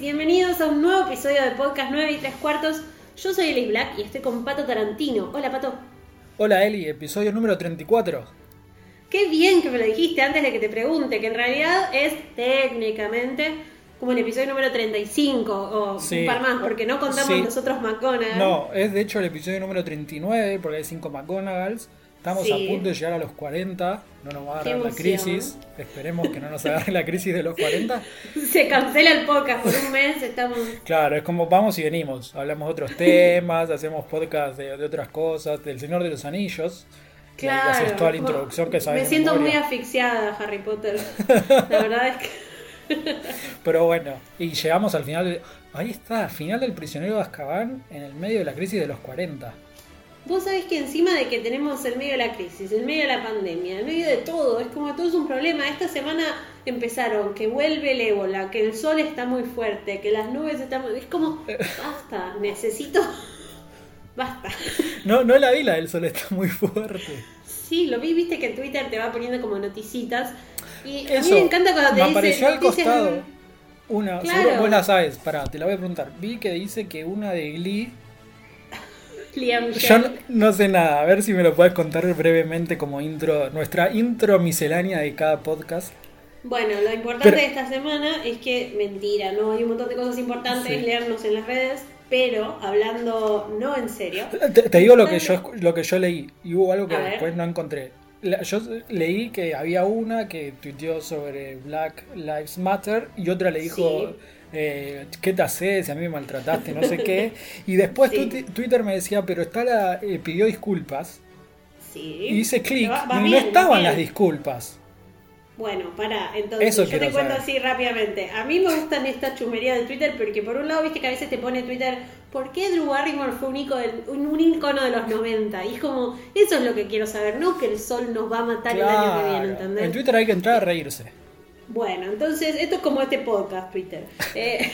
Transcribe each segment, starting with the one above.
bienvenidos a un nuevo episodio de Podcast 9 y 3 cuartos. Yo soy Elis Black y estoy con Pato Tarantino. Hola Pato. Hola Eli, episodio número 34. Qué bien que me lo dijiste antes de que te pregunte, que en realidad es técnicamente como el episodio número 35 o Sí. un par más, porque no contamos Sí. los otros McGonagall. No, es de hecho el episodio número 39 porque hay 5 McGonagalls. Estamos Sí. a punto de llegar a los 40. No nos va a agarrar la crisis. Esperemos que no nos agarre la crisis de los 40. Se cancela el podcast por un mes, estamos... Claro, es como vamos y venimos. Hablamos de otros temas, hacemos podcast de, de otras cosas, del Señor de los Anillos. Claro. haces toda la introducción que sabes Me siento muy asfixiada, Harry Potter. La verdad es que... Pero bueno, y llegamos al final. de- Ahí está, final del prisionero de Azkaban en el medio de la crisis de los 40. Vos sabés que encima de que tenemos el medio de la crisis, el medio de la pandemia, el medio de todo, es como todo es un problema. Esta semana empezaron que vuelve el ébola, que el sol está muy fuerte, que las nubes están muy... Es como, basta, necesito... Basta. No, no la vi, la del sol está muy fuerte. Sí, lo vi, viste que Twitter te va poniendo como noticitas. Y a mí me encanta cuando te me dice apareció al costado una, Claro. seguro vos la sabes, pará, te la voy a preguntar. Vi que dice que una de Glee, Liam yo no, sé nada, a ver si me lo puedes contar brevemente como intro, nuestra intro miscelánea de cada podcast. Bueno, lo importante Pero- de esta semana es que, mentira, no hay un montón de cosas importantes, Sí. leernos en las redes, pero hablando no en serio. Te, te digo lo que yo lo que yo leí y hubo algo que después no encontré. La- yo leí que había una que tuiteó sobre Black Lives Matter y otra le dijo Sí. Eh, ¿qué te haces? A mí me maltrataste, no sé qué. Y después Sí. Twitter me decía, pero está la, eh, pidió disculpas. Sí. Y hice clic y no bien, va estaban bien. las disculpas. Bueno, para, entonces Eso yo te cuento saber. así rápidamente. A mí me gustan estas chumerías de Twitter porque por un lado, viste que a veces te pone Twitter, ¿por qué Drew Barrymore fue un, icono, un, un icono de los 90? Y es como, eso es lo que quiero saber, no que el sol nos va a matar el año que viene. ¿entendés? En Twitter hay que entrar a reírse. Bueno, entonces esto es como este podcast, Twitter. Eh,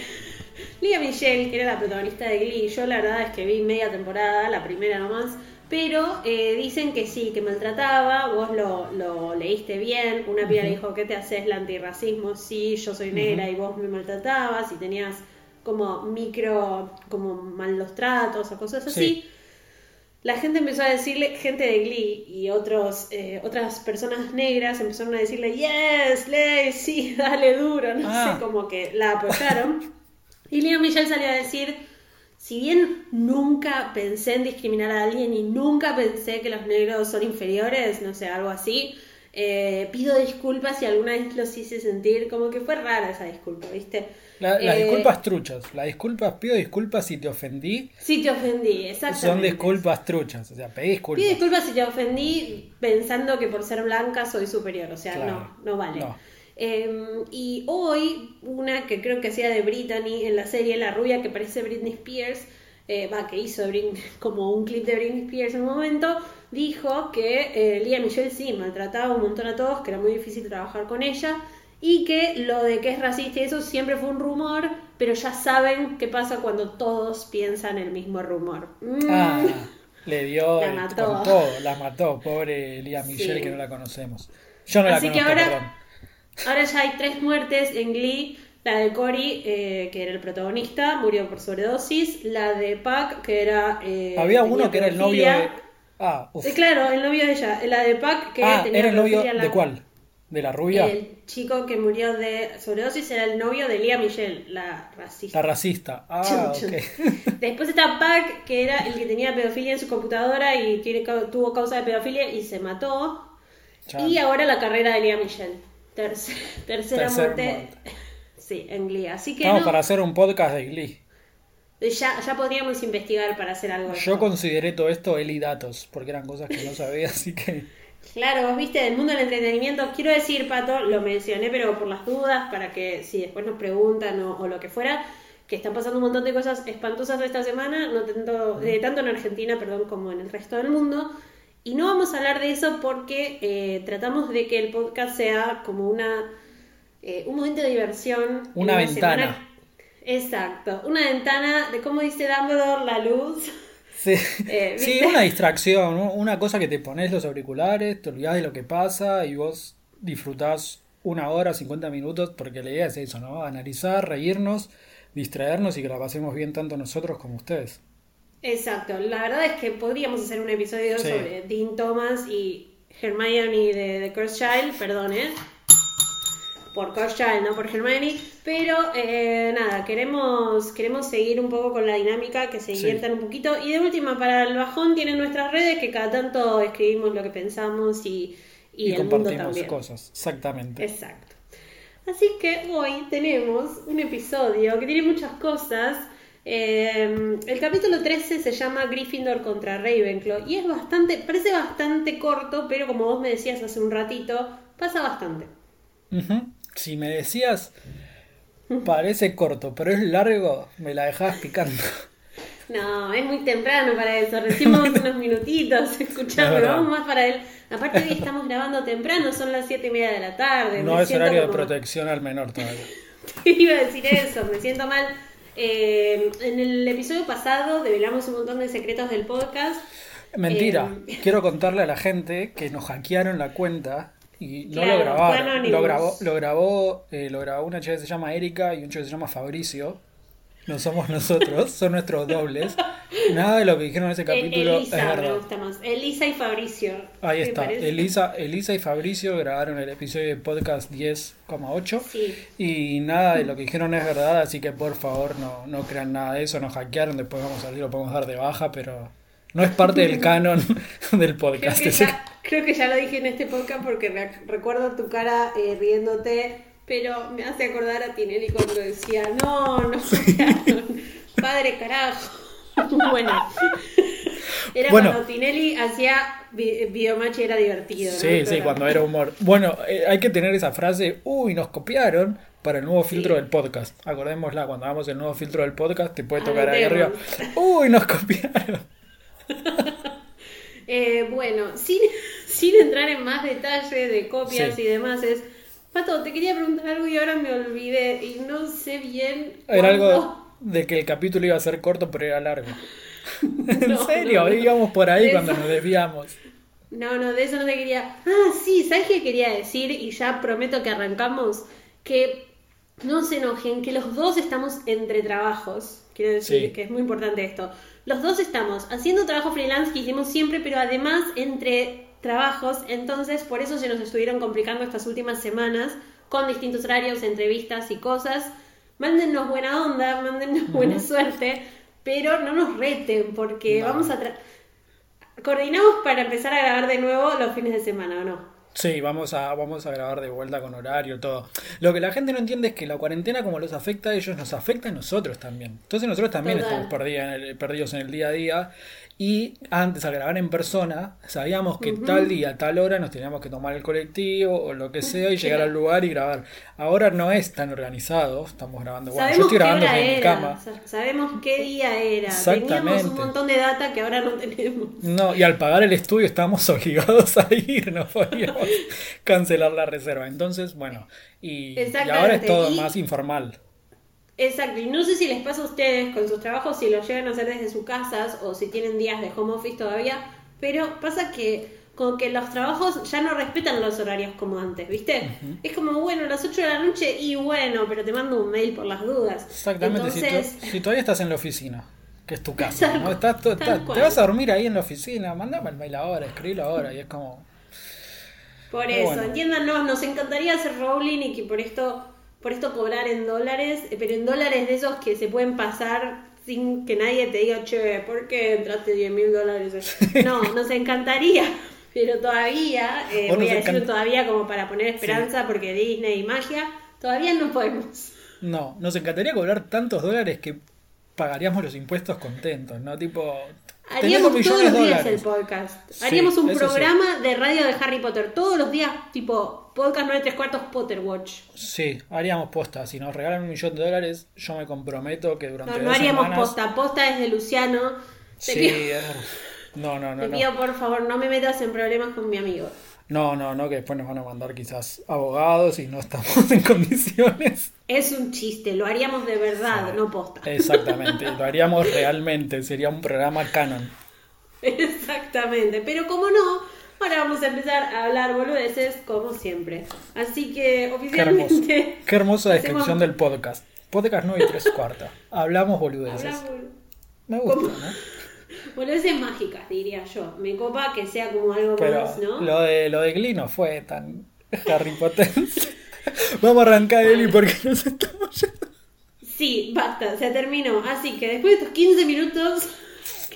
Lia Michelle, que era la protagonista de Glee, yo la verdad es que vi media temporada, la primera nomás, pero eh, dicen que sí, que maltrataba, vos lo, lo leíste bien, una piba le dijo, ¿qué te haces el antirracismo? Sí, yo soy negra y vos me maltratabas y tenías como micro, como malos tratos o cosas así. Sí. La gente empezó a decirle, gente de Glee y otros, eh, otras personas negras empezaron a decirle, yes, Ley, sí, dale duro, no Ah. sé, como que la apoyaron. y Liam Michelle salió a decir, si bien nunca pensé en discriminar a alguien y nunca pensé que los negros son inferiores, no sé, algo así, eh, pido disculpas si alguna vez los hice sentir, como que fue rara esa disculpa, ¿viste? La- las Eh, disculpas truchas. Las disculpas, pido disculpas si te ofendí. Si te ofendí, exactamente. Son disculpas truchas. O sea, pedí disculpas. Pido disculpas si te ofendí pensando que por ser blanca soy superior, o sea, Claro. no, no vale. No. Eh, y hoy, una que creo que hacía de Brittany en la serie, la rubia que parece Britney Spears, eh, va, que hizo Britney- como un clip de Britney Spears en un momento, dijo que eh, Lía Michelle sí maltrataba un montón a todos, que era muy difícil trabajar con ella, y que lo de que es racista y eso siempre fue un rumor, pero ya saben qué pasa cuando todos piensan el mismo rumor. Mm. Ah, le dio La mató. con todo, la mató, pobre Lía Michelle Sí. que no la conocemos. Yo no Así la que conozco, ahora- perdón. Ahora ya hay tres muertes en Glee. La de Cory, eh, que era el protagonista, murió por sobredosis. La de Pac, que era... eh, Había uno que era el novio de. Ah, uf. Eh, claro, el novio de ella. La de Pac, que Ah, tenía ¿era el novio la- de cuál? ¿De la rubia? El chico que murió de sobredosis era el novio de Lea Michelle, la racista. La racista. Ah, Chun, chun. ok. Después está Pac, que era el que tenía pedofilia en su computadora y tiene, tuvo causa de pedofilia y se mató. Y ahora la carrera de Lea Michelle. Terce- tercera Tercer muerte. muerte. Sí, en Glee. Así que Estamos no, para hacer un podcast de Glee. Ya, ya podríamos investigar para hacer algo. Yo consideré todo esto Eli datos, porque eran cosas que no sabía, así que. Claro, vos viste del mundo del entretenimiento. Quiero decir, Pato, lo mencioné, pero por las dudas, para que si después nos preguntan o, o lo que fuera, que están pasando un montón de cosas espantosas esta semana, no tanto, eh, tanto en Argentina, perdón, como en el resto del mundo. Y no vamos a hablar de eso porque eh, tratamos de que el podcast sea como una eh, un momento de diversión. Una ventana. semana- Exacto, una ventana de cómo dice Dumbledore, la luz. Sí, Eh, una distracción, ¿no? una cosa que te pones los auriculares, te olvidas de lo que pasa y vos disfrutás una hora, 50 minutos, porque la idea es eso, ¿no? Analizar, reírnos, distraernos y que la pasemos bien tanto nosotros como ustedes. Exacto, la verdad es que podríamos hacer un episodio sobre Dean Thomas y Hermione de The Cursed Child, perdón, ¿eh? Por Child, no por Hermione, pero eh, nada, queremos, queremos seguir un poco con la dinámica, que se diviertan un poquito. Y de última, para el bajón tienen nuestras redes que cada tanto escribimos lo que pensamos y, y, el mundo también. cosas, exactamente. Exacto. Así que hoy tenemos un episodio que tiene muchas cosas. Eh, el capítulo 13 se llama Gryffindor contra Ravenclaw y es bastante, parece bastante corto, pero como vos me decías hace un ratito, pasa bastante. Si me decías, parece corto, pero es largo, me la dejabas picando. No, es muy temprano para eso. Recién unos minutitos, escuchando, vamos más para él. Aparte hoy estamos grabando temprano, son las siete y media de la tarde. No es horario de protección al menor todavía. Iba a decir eso, me siento mal. Eh, en el episodio pasado develamos un montón de secretos del podcast. Mentira, eh, quiero contarle a la gente que nos hackearon la cuenta y no lo grabaron. Lo grabó, lo grabó, eh, lo grabó una chica que se llama Erika y un chico que se llama Fabricio. No somos nosotros, son nuestros dobles. Nada de lo que dijeron en ese capítulo Elisa, es verdad. Me gusta más. Elisa y Fabricio. Ahí está. Elisa, Elisa y Fabricio grabaron el episodio de podcast 10,8. Sí. Y nada de lo que dijeron es verdad, así que por favor no, no crean nada de eso. Nos hackearon, después vamos a salir, lo podemos dar de baja, pero no es parte del canon del podcast. Creo que, ya, lo dije en este podcast porque recuerdo tu cara eh, riéndote, pero me hace acordar a Tinelli cuando decía, no, no padre carajo. bueno. Era cuando Tinelli hacía videomatch y era divertido. Sí, sí, cuando era humor. Bueno, eh, hay que tener esa frase, uy, nos copiaron para el nuevo filtro del podcast. Acordémosla, cuando hagamos el nuevo filtro del podcast, te puede tocar ahí arriba. Uy, nos copiaron. Eh, bueno, sin, sin entrar en más detalle de copias y demás, es. Pato, te quería preguntar algo y ahora me olvidé y no sé bien. Era algo de que el capítulo iba a ser corto, pero era largo. en serio, íbamos por ahí cuando nos desviamos. No, no, de eso no te quería. Ah, sí, ¿sabes qué quería decir? Y ya prometo que arrancamos. Que no se enojen, que los dos estamos entre trabajos. Quiero decir que es muy importante esto. Los dos estamos haciendo trabajo freelance que hicimos siempre, pero además entre trabajos, entonces por eso se nos estuvieron complicando estas últimas semanas con distintos horarios, entrevistas y cosas. Mándennos buena onda, mándennos buena suerte, pero no nos reten porque vamos a... Coordinamos para empezar a grabar de nuevo los fines de semana, ¿o no? Sí, vamos a, vamos a grabar de vuelta con horario, todo. Lo que la gente no entiende es que la cuarentena, como los afecta a ellos, nos afecta a nosotros también. Entonces nosotros también estamos perdidos en el día a día y antes, al grabar en persona, sabíamos que tal día, tal hora nos teníamos que tomar el colectivo o lo que sea y llegar al lugar y grabar. Ahora no es tan organizado, estamos grabando. Bueno, yo estoy grabando en mi cama. Sabemos qué día era. Teníamos un montón de data que ahora no tenemos. No, y al pagar el estudio estábamos obligados a ir, no podíamos cancelar la reserva. Entonces, bueno, y, ahora es todo más informal. Exacto, y no sé si les pasa a ustedes con sus trabajos, si lo llegan a hacer desde sus casas o si tienen días de home office todavía, pero pasa que como que los trabajos ya no respetan los horarios como antes, ¿viste? Es como, bueno, las 8 de la noche y bueno, pero te mando un mail por las dudas. Exactamente, si, todavía estás en la oficina, que es tu casa, ¿no? Estás, te vas a dormir ahí en la oficina, mandame el mail ahora, escribilo ahora, y es como... Por eso, entiéndanos, nos encantaría hacer rolling y que por esto por esto cobrar en dólares, eh, pero en dólares de esos que se pueden pasar sin que nadie te diga, che, ¿por qué entraste 10 mil dólares? No, nos encantaría, pero todavía, eh, voy a decirlo todavía como para poner esperanza, porque Disney y magia, todavía no podemos. No, nos encantaría cobrar tantos dólares que pagaríamos los impuestos contentos, ¿no? Tipo, Haríamos todos los días el podcast. Haríamos un programa de radio de Harry Potter. Todos los días, tipo, podcast 9 3 cuartos Potter Watch. Sí, haríamos posta. Si nos regalan un millón de dólares, yo me comprometo que durante No, no haríamos posta. Posta es de Luciano. sí, no, no, no. Te pido, por favor, no me metas en problemas con mi amigo. No, no, no, que después nos van a mandar quizás abogados y no estamos en condiciones. Es un chiste, lo haríamos de verdad, no posta. Exactamente, lo haríamos realmente, sería un programa canon. Exactamente, pero como no, Ahora vamos a empezar a hablar boludeces como siempre. Así que oficialmente. Qué, hermoso. Qué hermosa descripción del podcast. Podcast 9 y 3 cuartas. Hablamos boludeces. Hablamos... Me gusta, ¿no? Boludeces mágicas, diría yo. Me copa que sea como algo más, ¿no? Lo de, lo de Glee no fue tan Harry Potter. Vamos a arrancar, Eli, porque nos estamos yendo. Sí, basta, se terminó. Así que después de estos 15 minutos.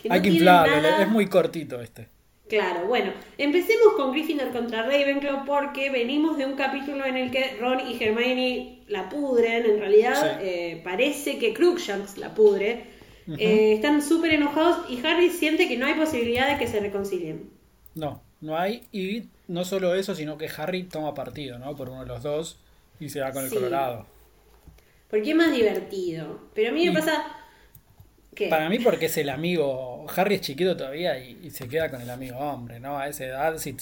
Hay que inflarlo, es muy cortito este. Claro, bueno, empecemos con Gryffindor contra Ravenclaw porque venimos de un capítulo en el que Ron y Hermione la pudren, en realidad eh, parece que Crookshanks la pudre, eh, están súper enojados y Harry siente que no hay posibilidad de que se reconcilien. No, no hay, y no solo eso, sino que Harry toma partido, ¿no? Por uno de los dos y se va con el Colorado. Porque es más divertido, pero a mí me pasa para mí porque es el amigo, Harry es chiquito todavía y, se queda con el amigo hombre, ¿no? A esa edad, si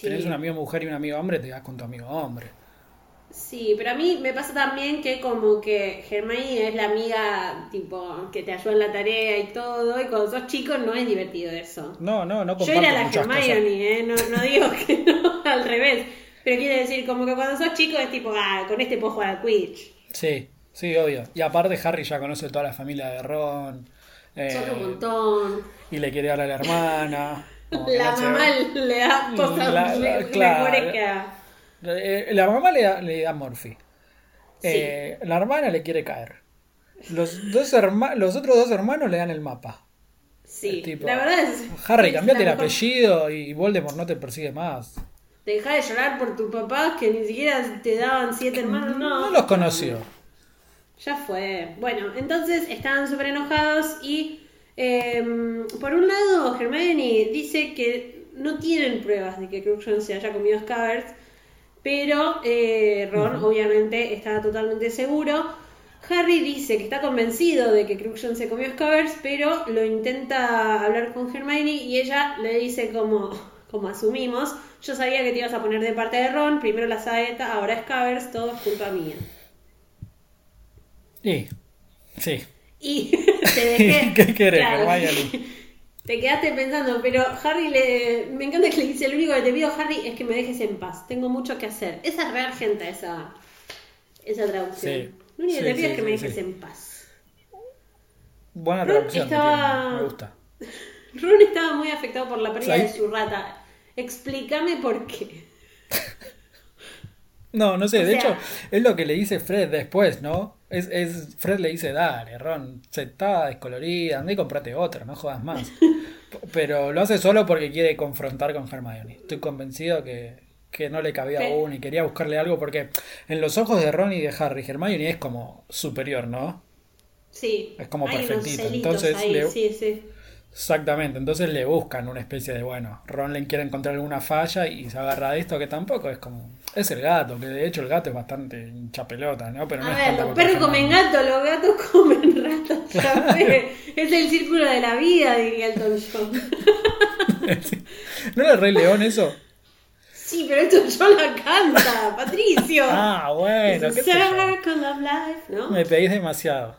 tienes un amigo mujer y un amigo hombre, te vas con tu amigo hombre. Sí, pero a mí me pasa también que como que Hermione es la amiga tipo que te ayuda en la tarea y todo, y cuando sos chico no es divertido eso. No, no, no Yo era la Hermione, ¿eh? No, no digo que no, al revés. Pero quiere decir como que cuando sos chico es tipo, ah, con este puedo jugar al Quidditch. Sí, Sí, obvio. Y aparte Harry ya conoce toda la familia de Ron. Eh, Son un montón. Y le quiere dar a la hermana. la mamá le da cosas la, le, claro, la mamá le da, le da Morphy. Eh, la hermana le quiere caer. Los, dos los otros dos hermanos le dan el mapa. Sí, la verdad es. Harry, cambiate el apellido y Voldemort no te persigue más. Deja de llorar por tu papá que ni siquiera te daban siete hermanos, no. No los conoció. Ya fue. Bueno, entonces estaban súper enojados y em, por un lado Hermione dice que no tienen pruebas de que Cruikshank se haya comido Scabbers, pero eh, Ron obviamente está totalmente seguro. Harry dice que está convencido de que Cruikshank se comió Scabbers, pero lo intenta hablar con Hermione y ella le dice como, como asumimos, yo sabía que te ibas a poner de parte de Ron, primero la saeta, ahora Scabbers, todo es culpa mía. Sí, sí. Y te dejé. ¿Qué querés, Te quedaste pensando, pero Harry le. Me encanta que le dice: Lo único que te pido, Harry, es que me dejes en paz. Tengo mucho que hacer. Esa es re argenta, esa, esa traducción. Sí. Lo único que te pido es que me dejes en paz. Buena traducción. Estaba... Me gusta. Ron estaba muy afectado por la pérdida de su rata. Explícame por qué. No, no sé, de hecho, es lo que le dice Fred después, ¿no? Es, es, Fred le dice, dale, Ron, se está descolorida, anda y comprate otra, no jodas más. Pero lo hace solo porque quiere confrontar con Hermione. Estoy convencido que, no le cabía aún y quería buscarle algo porque en los ojos de Ron y de Harry, Hermione es como superior, ¿no? Sí. Es como perfectito. Entonces, sí, sí. Exactamente, entonces le buscan una especie de, bueno, Ron le quiere encontrar alguna falla y se agarra de esto que tampoco es como... Es el gato, que de hecho el gato es bastante hincha pelota, ¿no? Pero no a ver, los perros comen gato, los gatos comen ratas, es el círculo de la vida, diría el John. ¿No era el Rey León eso? Sí, pero esto yo la canta, Patricio. ah, bueno, qué sé ¿no? Me pedís demasiado.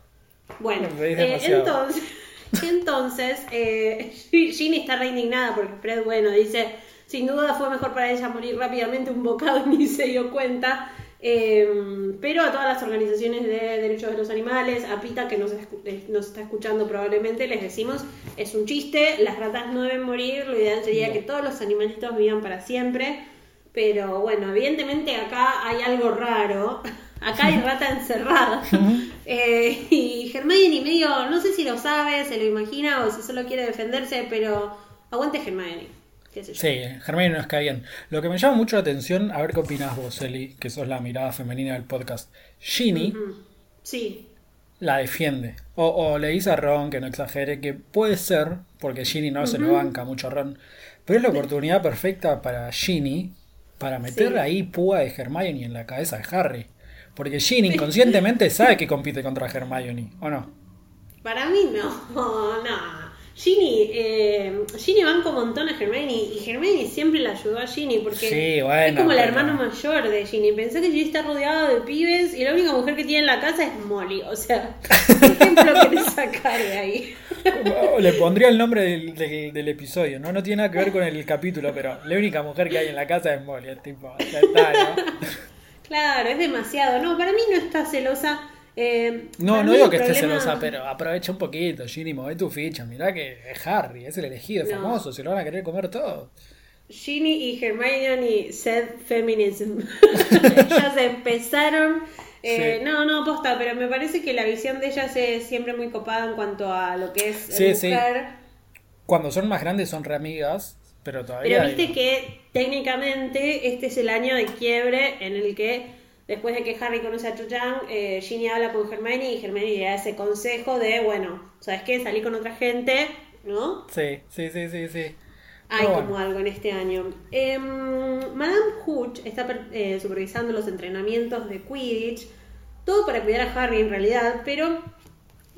Bueno, eh, entonces... Entonces, eh, Ginny está re indignada porque Fred, bueno, dice, sin duda fue mejor para ella morir rápidamente un bocado y ni se dio cuenta. Em, pero a todas las organizaciones de derechos de los animales, a Pita que nos, eh, nos, está escuchando probablemente, les decimos, es un chiste, las ratas no deben morir, lo ideal sería que todos los animalitos vivan para siempre. Pero bueno, evidentemente acá hay algo raro. Acá hay rata encerrada. Eh, y Hermione medio, no sé si lo sabe, se lo imagina o si solo quiere defenderse, pero aguante Hermione. ¿Qué sé yo? Sí, Hermione nos cae bien. Lo que me llama mucho la atención, a ver qué opinás vos, Eli, que sos la mirada femenina del podcast. Ginny. Sí. La defiende. O, le dice a Ron que no exagere, que puede ser, porque Ginny no se lo banca mucho a Ron, pero es la oportunidad perfecta para Ginny para meter ahí púa de Hermione en la cabeza de Harry. Porque Ginny inconscientemente sabe que compite contra Hermione, ¿o no? Para mí no, no. Ginny, eh, Ginny banca un montón a Hermione y Hermione siempre la ayudó a Ginny porque es como la hermana mayor de Ginny. Pensé que Ginny está rodeada de pibes y la única mujer que tiene en la casa es Molly. O sea, ¿qué ejemplo querés sacar de ahí? Le pondría el nombre del, episodio, ¿no? No tiene nada que ver con el capítulo, pero la única mujer que hay en la casa es Molly, tipo, ya está, ¿no? Claro, es demasiado. No, para mí no está celosa. Eh, no, no digo que esté celosa, pero aprovecha un poquito, Ginny, mueve tu ficha. Mirá que es Harry, es el elegido, es famoso, se lo van a querer comer todo. Ginny y Hermione said feminism. Ellas empezaron. Eh, no, no, posta, pero me parece que la visión de ellas es siempre muy copada en cuanto a lo que es sí, mujer. Cuando son más grandes son re amigas, pero todavía. Pero viste que técnicamente este es el año de quiebre en el que después de que Harry conoce a Cho Chang, eh, Ginny habla con Hermione y Hermione le da ese consejo de, bueno, ¿sabes qué? Salí con otra gente, ¿no? Sí, sí, sí, sí, sí. Hay como algo en este año. Em, Madame Hooch está eh, supervisando los entrenamientos de Quidditch, todo para cuidar a Harry en realidad, pero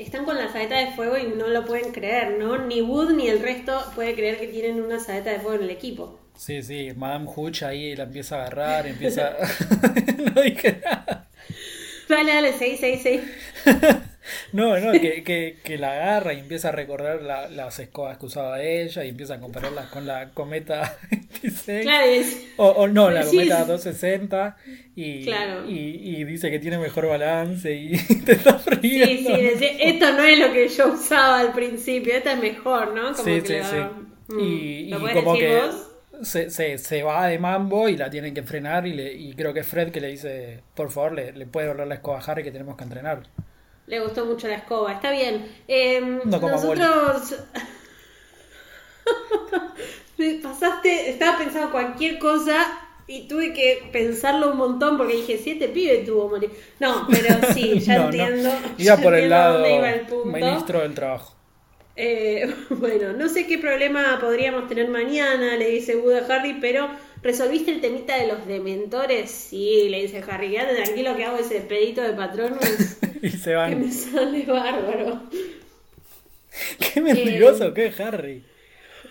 están con la saeta de fuego y no lo pueden creer, ¿no? Ni Wood ni el resto puede creer que tienen una saeta de fuego en el equipo. Sí, sí, Madame Hooch ahí la empieza a agarrar, empieza... no dije nada. Dale, dale, seguí, seguí, seguí. No, no, que, que, que, la agarra y empieza a recordar las escobas que usaba ella y empieza a compararlas con la cometa 26. Claro, o, no, la cometa 260 y, y, dice que tiene mejor balance y te está frío. Sí, sí, esto no es lo que yo usaba al principio, esto es mejor, ¿no? Como sí, que sí, sí. Mm, y, como que se, se, se, va de mambo y la tienen que frenar y, le, y creo que es Fred que le dice, por favor, le, le puede volver la escoba a Harry que tenemos que entrenar. Le gustó mucho la escoba. Está bien. Eh, nosotros. pasaste. Estaba pensando cualquier cosa y tuve que pensarlo un montón porque dije, siete pibes tuvo morir. No, pero sí, ya entiendo. Iba por el lado ministro del trabajo. Eh, bueno, no sé qué problema podríamos tener mañana, le dice Wood a Harry, pero ¿resolviste el temita de los dementores? Sí, le dice Harry, quédate tranquilo que hago ese pedito de patronos. y se van. Que me sale bárbaro. Qué mentiroso eh, que Harry.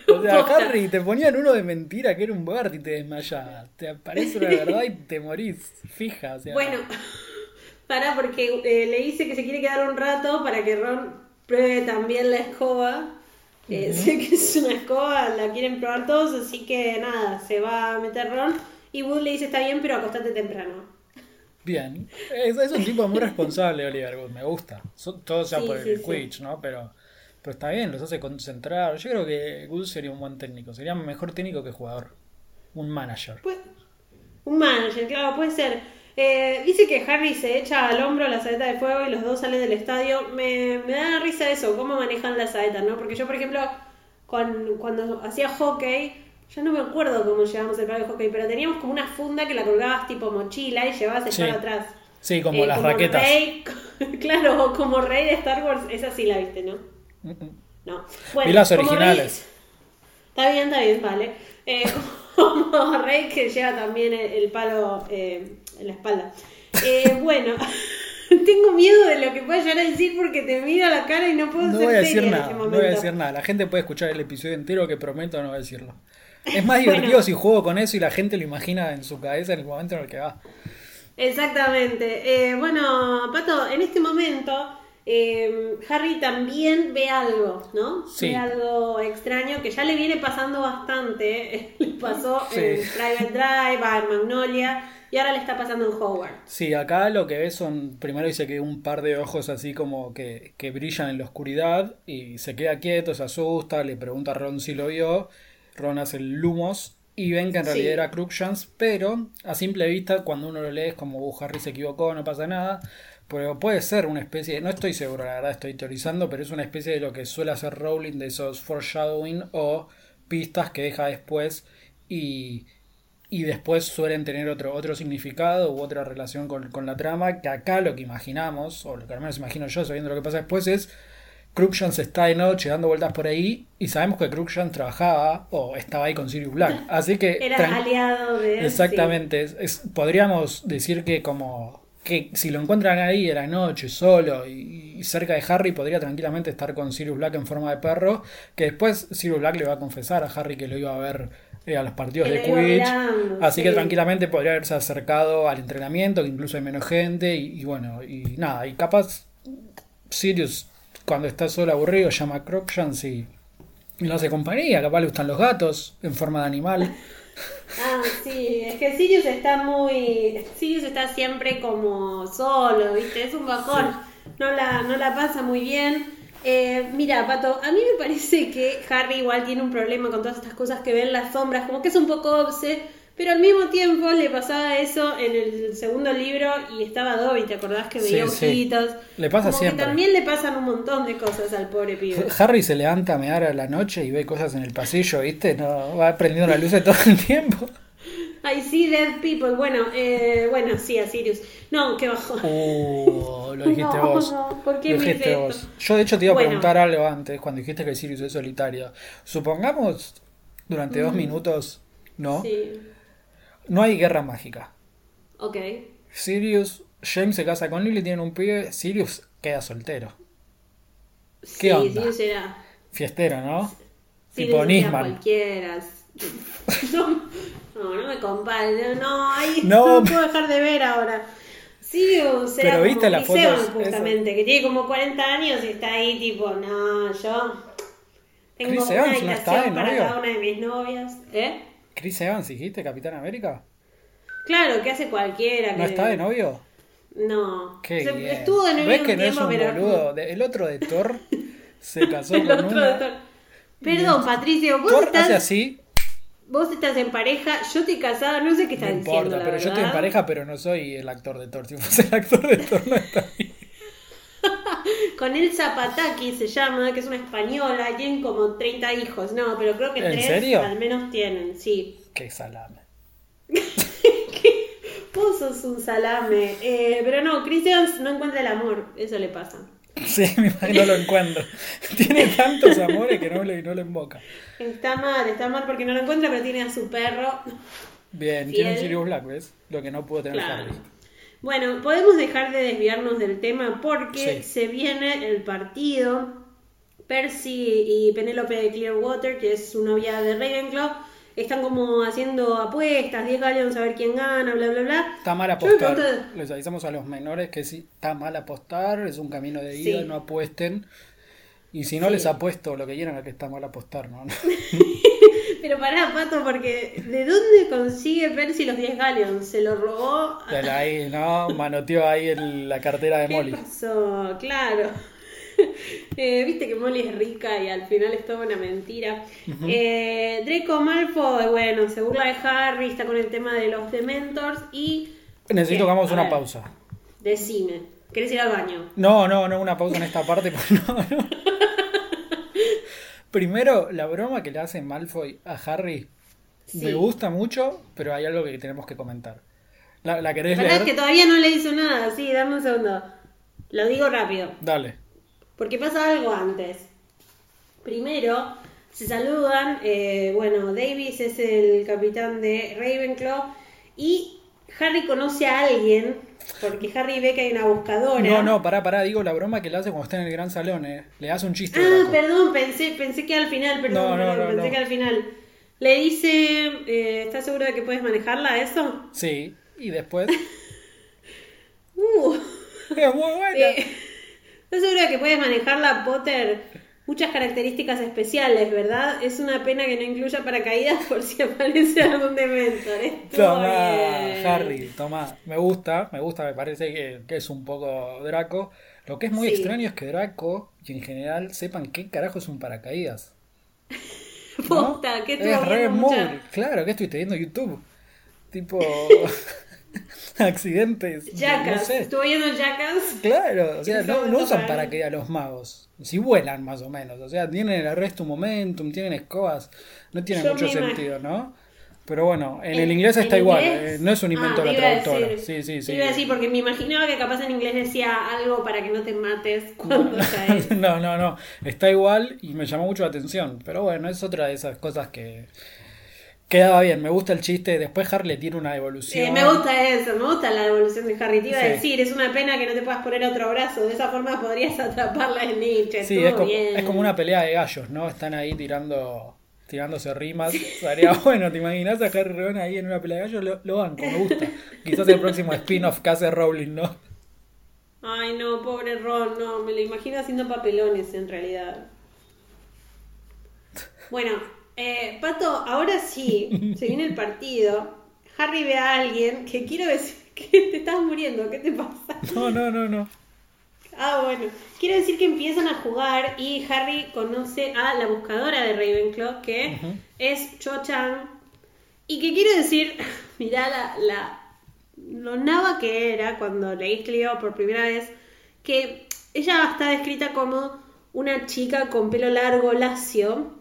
O sea, Harry, te ponían uno de mentira que era un Bart y te desmayaba. Te aparece la verdad y te morís, fija. O sea. Bueno, para porque eh, le dice que se quiere quedar un rato para que Ron pruebe también la escoba. Eh, sé que es una escoba, la quieren probar todos, así que nada, se va a meter Ron. Y Wood le dice, está bien, pero acostate temprano. Bien. Es, un tipo muy responsable, Oliver Me gusta. todo sea por el Quidditch, ¿no? Pero, pero está bien, los hace concentrar. Yo creo que Good sería un buen técnico. Sería mejor técnico que jugador. Un manager. Pues, un manager, claro, puede ser. Eh, dice que Harry se echa al hombro la saeta de fuego y los dos salen del estadio. Me, me da risa eso, cómo manejan la saeta, ¿no? Porque yo, por ejemplo, cuando hacía hockey ya no me acuerdo cómo llevamos el palo de hockey, pero teníamos como una funda que la colgabas tipo mochila y llevabas el palo atrás. Sí, como eh, las raquetas. claro, como rey de Star Wars, esa sí la viste, ¿no? No. Bueno, y las originales. está bien, está bien, vale. Eh, como rey que lleva también el, palo eh, en la espalda. bueno. Tengo miedo de lo que pueda llegar a decir porque te mira la cara y no puedo no voy a decir nada, este No voy a decir nada. La gente puede escuchar el episodio entero que prometo no decirlo. Es más divertido si juego con eso y la gente lo imagina en su cabeza en el momento en el que va. Exactamente. Eh, bueno, Pato, en este momento eh, Harry también ve algo, ¿no? Sí. Ve algo extraño que ya le viene pasando bastante. Le pasó en Private Drive, en Magnolia. Y ahora le está pasando en Howard. Sí, acá lo que ves son, primero dice que un par de ojos así como que, que brillan en la oscuridad y se queda quieto, se asusta, le pregunta a Ron si lo vio Ron hace el Lumos y ven que en realidad era Crookshanks, pero a simple vista cuando uno lo lee es como uh, Harry se equivocó, no pasa nada. Pero puede ser una especie, no estoy seguro, la verdad estoy teorizando, pero es una especie de lo que suele hacer Rowling de esos foreshadowing o pistas que deja después y, y después suelen tener otro, otro significado u otra relación con, con, la trama, que acá lo que imaginamos, o lo que al menos imagino yo sabiendo lo que pasa después, es Crookshanks está de noche dando vueltas por ahí y sabemos que Crookshanks trabajaba o estaba ahí con Sirius Black. Así que... Era aliado de... Exactamente. podríamos decir que como que si lo encuentran ahí era noche, solo y, cerca de Harry, podría tranquilamente estar con Sirius Black en forma de perro, que después Sirius Black le va a confesar a Harry que lo iba a ver eh, a los partidos de Quidditch, así que tranquilamente podría haberse acercado al entrenamiento, que incluso hay menos gente, y, y bueno, y nada, y capaz Sirius cuando está solo aburrido llama a Crookshanks y, y lo hace compañía. Capaz le gustan los gatos en forma de animal. Ah, sí, es que Sirius está muy. Sirius está siempre como solo, ¿viste? Es un bajón. No, la, no la pasa muy bien. Eh, mira, Pato, a mí me parece que Harry igual tiene un problema con todas estas cosas que ven las sombras, como que es un poco obse, pero al mismo tiempo le pasaba eso en el segundo libro y estaba Dobby, ¿te acordás que veía ojitos? Le pasa como siempre. Que también le pasan un montón de cosas al pobre pibe. Harry se levanta a mear a la noche y ve cosas en el pasillo, ¿viste? No, va prendiendo la luz todo el tiempo. I see dead people. Bueno, eh, bueno, sí, a Sirius. No, qué bajón. Oh, lo dijiste vos. No, ¿por qué lo dijiste vos. Yo de hecho te iba a preguntar algo antes, cuando dijiste que Sirius es solitario. Supongamos durante dos mm. minutos, ¿no? Sí. No hay guerra mágica. Ok. Sirius, James se casa con Lily, tienen un pibe, Sirius queda soltero. ¿Qué sí, onda? Sirius era... Fiestero, ¿no? Sirius tipo Nisman. cualquiera. No, no, me compare. No, ahí no, puedo dejar de ver ahora. Sirius era Pero viste la foto justamente, que tiene como 40 años y está ahí tipo, no, yo tengo Chris una Evans, habitación para cada una de mis novias. ¿Eh? Chris Evans, dijiste, Capitán América. Claro, que hace cualquiera. ¿No está de novio? No. Qué Estuvo de novio ¿Ves que no es un boludo? El otro de Thor se casó el con otro una... de Thor. Perdón, Patricio, vos Thor estás... hace así. Vos estás en pareja, yo estoy casada, no sé qué estás no diciendo. Importa, pero yo estoy en pareja, pero no soy el actor de Thor. Si fuese el actor de Thor, no está ahí. Con Elsa Pataki se llama, que es una española, tienen como 30 hijos. No, pero creo que ¿En tres serio? al menos tienen, sí. Qué salame. Vos sos un salame. Eh, pero no, Christian no encuentra el amor, eso le pasa. Sí, no lo encuentro. Tiene tantos amores que no le, no invoca. Está mal, está mal porque no lo encuentra, pero tiene a su perro. Bien, tiene un Sirius Black, ¿ves? Lo que no pudo tener Harry. Bueno, podemos dejar de desviarnos del tema porque se viene el partido. Percy y Penélope de Clearwater, que es su novia de Ravenclaw, están como haciendo apuestas, 10 gallones a ver quién gana, bla, bla, bla. Está mal apostar. Les avisamos a los menores que sí, está mal apostar, es un camino de ida, no apuesten. Y si no les apuesto lo que quieran a que está mal apostar, ¿no? Pero pará, Pato, porque ¿de dónde consigue Percy los 10 galleons? ¿Se lo robó? De ahí, ¿no? Manoteó ahí en la cartera de Molly. ¿Qué pasó? Claro. Eh, viste que Molly es rica y al final es toda una mentira. eh, Draco Malfoy, bueno, se burla de Harry, está con el tema de los Dementors y... Necesito que hagamos una pausa. Decime, ¿querés ir al baño? No, no, no, una pausa en esta parte. no, no. Primero, la broma que le hace Malfoy a Harry me gusta mucho, pero hay algo que tenemos que comentar. ¿La, la querés leer? es que todavía no le hizo nada, sí, dame un segundo. Lo digo rápido. Dale. Porque pasa algo antes. Primero, se saludan, eh, bueno, Davis es el capitán de Ravenclaw y Harry conoce a alguien, porque Harry ve que hay una buscadora. No, no, pará, pará, digo la broma que le hace cuando está en el gran salón, eh. Le hace un chiste. Ah, perdón, pensé, pensé que al final, perdón, no, no, pensé que al final. Le dice, eh, ¿estás seguro de que puedes manejarla, eso? Sí, y después... uh. Es muy buena. Eh, ¿Estás seguro de que puedes manejarla, Potter? Muchas características especiales, ¿verdad? Es una pena que no incluya paracaídas por si aparece algún Dementor. Toma, Harry, toma. Me gusta, me gusta, me parece que, es un poco Draco. Lo que es muy extraño es que Draco y en general sepan qué carajo es un paracaídas. Puta, ¿qué Es re Claro, que estuviste viendo YouTube. Tipo. accidentes. Jackass. No viendo Jackass? Claro, o sea, no, no usan paracaídas los magos. Si vuelan más o menos. O sea, tienen el arresto momentum, tienen escobas. No tiene mucho sentido, ¿no? Pero bueno, en, el inglés está igual, eh, no es un invento ah, de la traductora. Sí, sí, sí. Iba a decir, porque me imaginaba que capaz en inglés decía algo para que no te mates cuando caes. no, no, no, está igual y me llamó mucho la atención. Pero bueno, es otra de esas cosas que, Quedaba bien, me gusta el chiste. Después Harry le tiene una evolución. Sí, me gusta eso, me gusta la evolución de Harry. Te iba a decir, es una pena que no te puedas poner otro brazo. De esa forma podrías atraparla en Nietzsche. Sí, es como, es como, una pelea de gallos, ¿no? Están ahí tirando tirándose rimas. Sería bueno, ¿te imaginas a Harry Ron ahí en una pelea de gallos? Lo, lo banco, me gusta. Quizás el próximo spin-off que hace Rowling, ¿no? Ay, no, pobre Ron, no, me lo imagino haciendo papelones en realidad. Bueno, eh, Pato, ahora sí, se viene el partido. Harry ve a alguien que quiero decir que te estás muriendo, ¿qué te pasa? No, no, no, no. Ah, bueno. Quiero decir que empiezan a jugar y Harry conoce a la buscadora de Ravenclaw, que es Cho Chang. Y que quiero decir, mirá la, la, lo nava que era cuando leí libro por primera vez, que ella está descrita como una chica con pelo largo, lacio.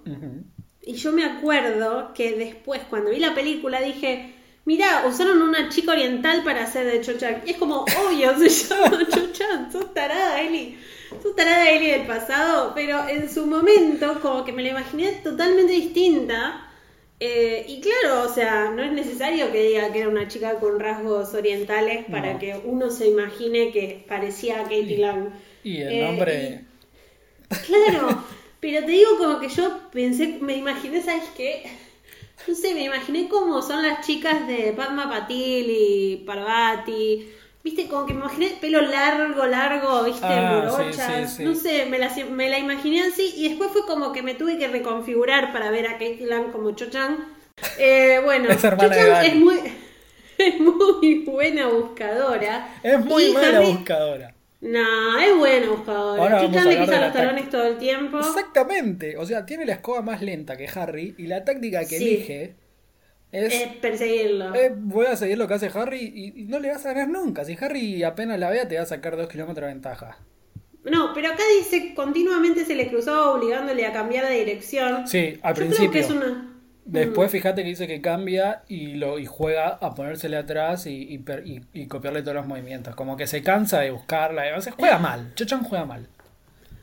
Y yo me acuerdo que después, cuando vi la película, dije, Mirá, usaron una chica oriental para hacer de Cho-Chang. Y es como, obvio, se llama Cho-Chang. Sos tarada, Eli. Sos tarada, Eli del pasado. Pero en su momento, como que me la imaginé totalmente distinta. Eh, y claro, o sea, no es necesario que diga que era una chica con rasgos orientales para que uno se imagine que parecía a Katie Lang. Y el nombre. Eh, claro, pero te digo como que yo pensé, me imaginé, ¿sabes qué? No sé, me imaginé cómo son las chicas de Padma Patil y Parvati. Viste, como que me imaginé pelo largo, largo, viste, ah, No sé, me la, me la imaginé así y después fue como que me tuve que reconfigurar para ver a Kate Lang como Cho-Chang. Eh, bueno, Cho-Chang es muy, es muy buena buscadora. Es muy buena buscadora. No, es bueno buscador. Chuchan le pisa los talones todo el tiempo. Exactamente. O sea, tiene la escoba más lenta que Harry y la táctica que elige es, perseguirlo. voy a seguir lo que hace Harry y, no le vas a ganar nunca. Si Harry apenas la vea, te va a sacar dos kilómetros de ventaja. No, pero acá dice continuamente se le cruzó obligándole a cambiar de dirección. Sí, al principio. que es una... Después fíjate que dice que cambia y lo y juega a ponérsele atrás y, y, copiarle todos los movimientos. Como que se cansa de buscarla. Juega mal. Chochan juega mal.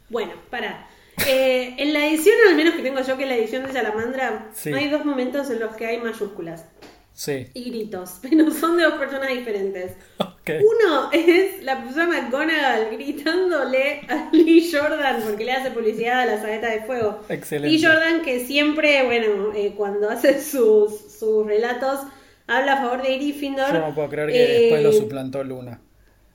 Bueno, para. Eh, en la edición, al menos que tengo yo, que la edición de Salamandra, hay dos momentos en los que hay mayúsculas. Sí. Y gritos, pero son de dos personas diferentes. Uno es la persona McGonagall gritándole a Lee Jordan porque le hace publicidad a la saeta de fuego. Excelente. Lee Jordan que siempre, bueno, eh, cuando hace sus, sus relatos habla a favor de Gryffindor. Yo no puedo creer que después lo eh, suplantó Luna.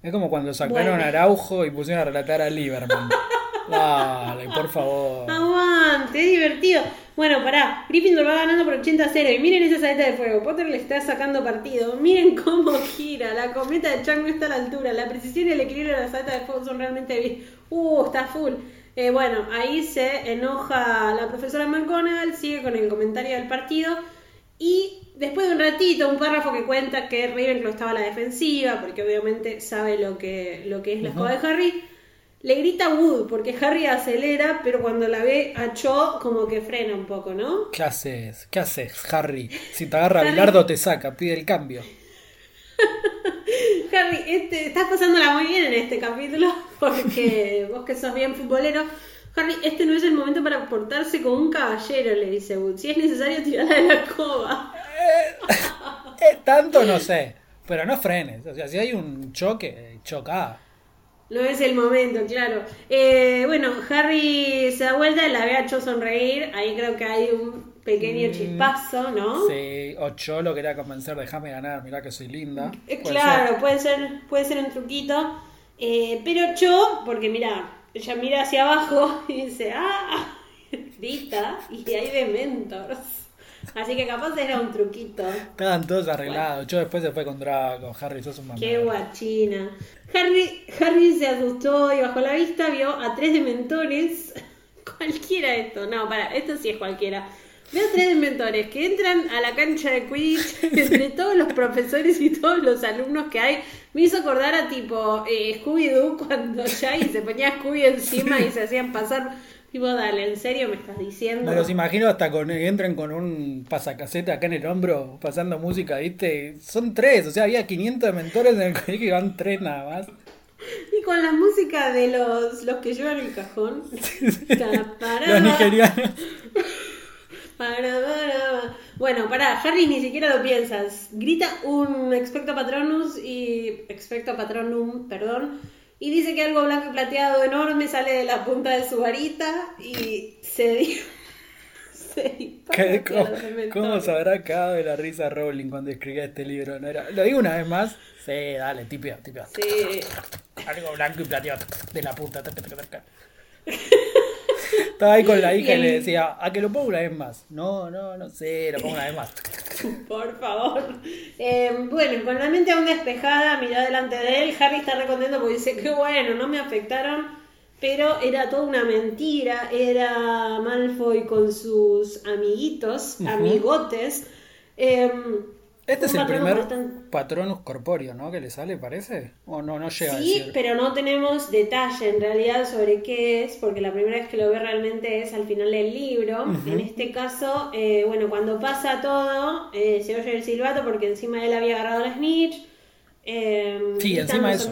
Es como cuando sacaron a Araujo y pusieron a relatar a Lieberman. Dale, por favor. Aguante, es divertido. Bueno, pará, Gryffindor va ganando por 80 a 0 y miren esa saeta de fuego. Potter le está sacando partido. Miren cómo gira. La cometa de Chang no está a la altura. La precisión y el equilibrio de la saeta de fuego son realmente bien. Uh, está full. Eh, bueno, ahí se enoja la profesora McGonagall, sigue con el comentario del partido y después de un ratito, un párrafo que cuenta que Ravenclaw estaba a la defensiva, porque obviamente sabe lo que, lo que es la escoba de Harry. Le grita Wood porque Harry acelera, pero cuando la ve a Cho, como que frena un poco, ¿no? ¿Qué haces? ¿Qué haces, Harry? Si te agarra Bilardo, te saca, pide el cambio. Harry, este, estás pasándola muy bien en este capítulo, porque vos que sos bien futbolero. Harry, este no es el momento para portarse como un caballero, le dice Wood. Si es necesario, tirarla de la cova. Eh, eh, tanto no sé, pero no frenes. O sea, si hay un choque, choca. No es el momento, claro. Eh, bueno, Harry se da vuelta, la ve a Cho sonreír. Ahí creo que hay un pequeño mm, chispazo, ¿no? Sí, o Cho lo quería convencer, déjame ganar, mirá que soy linda. Eh, claro, puede ser, puede ser un truquito. Eh, pero Cho, porque mira, ella mira hacia abajo y dice, ah, grita, y hay dementors. Así que capaz era un truquito. Estaban todos arreglados. Yo después se fue con Draco. Harry, sos un mamá. Qué guachina. Harry, Harry se asustó y bajo la vista vio a tres dementores. cualquiera esto. No, para, esto sí es cualquiera. Veo tres dementores que entran a la cancha de Quidditch entre todos los profesores y todos los alumnos que hay. Me hizo acordar a tipo eh, Scooby-Doo cuando ya y se ponía Scooby encima y se hacían pasar Tipo, dale, ¿en serio me estás diciendo? Me los imagino hasta con entran con un pasacasete acá en el hombro pasando música, ¿viste? Son tres, o sea, había 500 mentores en el colegio y van tres nada más. Y con la música de los, los que llevan el cajón. los nigerianos. Bueno, pará, Harry ni siquiera lo piensas. Grita un expecto patronus y. expecto patronum, perdón y dice que algo blanco y plateado enorme sale de la punta de su varita y se se ¿Cómo, ¿Cómo, se habrá cagado de la risa Rowling cuando escribía este libro? ¿No era? ¿Lo digo una vez más? Sí, dale, tipio, tipio. Sí. Algo blanco y plateado de la puta. Estaba ahí con la hija y le decía, a que lo pongo una vez más. No, no, no sé, lo pongo una vez más. Por favor. Eh, bueno, con la mente aún despejada, mira delante de él. Harry está recontento porque dice que bueno, no me afectaron, pero era toda una mentira. Era Malfoy con sus amiguitos, amigotes. Eh, este es el primer patronus corpóreo, ¿no? Que le sale, parece. ¿O no, no llega sí, pero no tenemos detalle en realidad sobre qué es, porque la primera vez que lo ve realmente es al final del libro. En este caso, eh, bueno, cuando pasa todo, eh, se oye el silbato porque encima él había agarrado la snitch. Eh, sí, encima eso.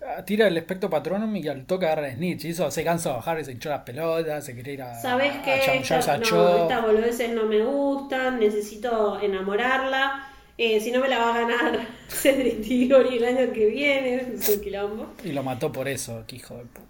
Ah, tira el espectro patronum y al toque agarra el snitch. Y eso se cansa de bajar y se hinchó las pelotas, se quiere ir a. ¿Sabes qué? A no, estas boludeces no me gustan, necesito enamorarla. Eh, si no me la va a ganar Cedric Diggory el año que viene, es un quilombo. Y lo mató por eso, que hijo de puta.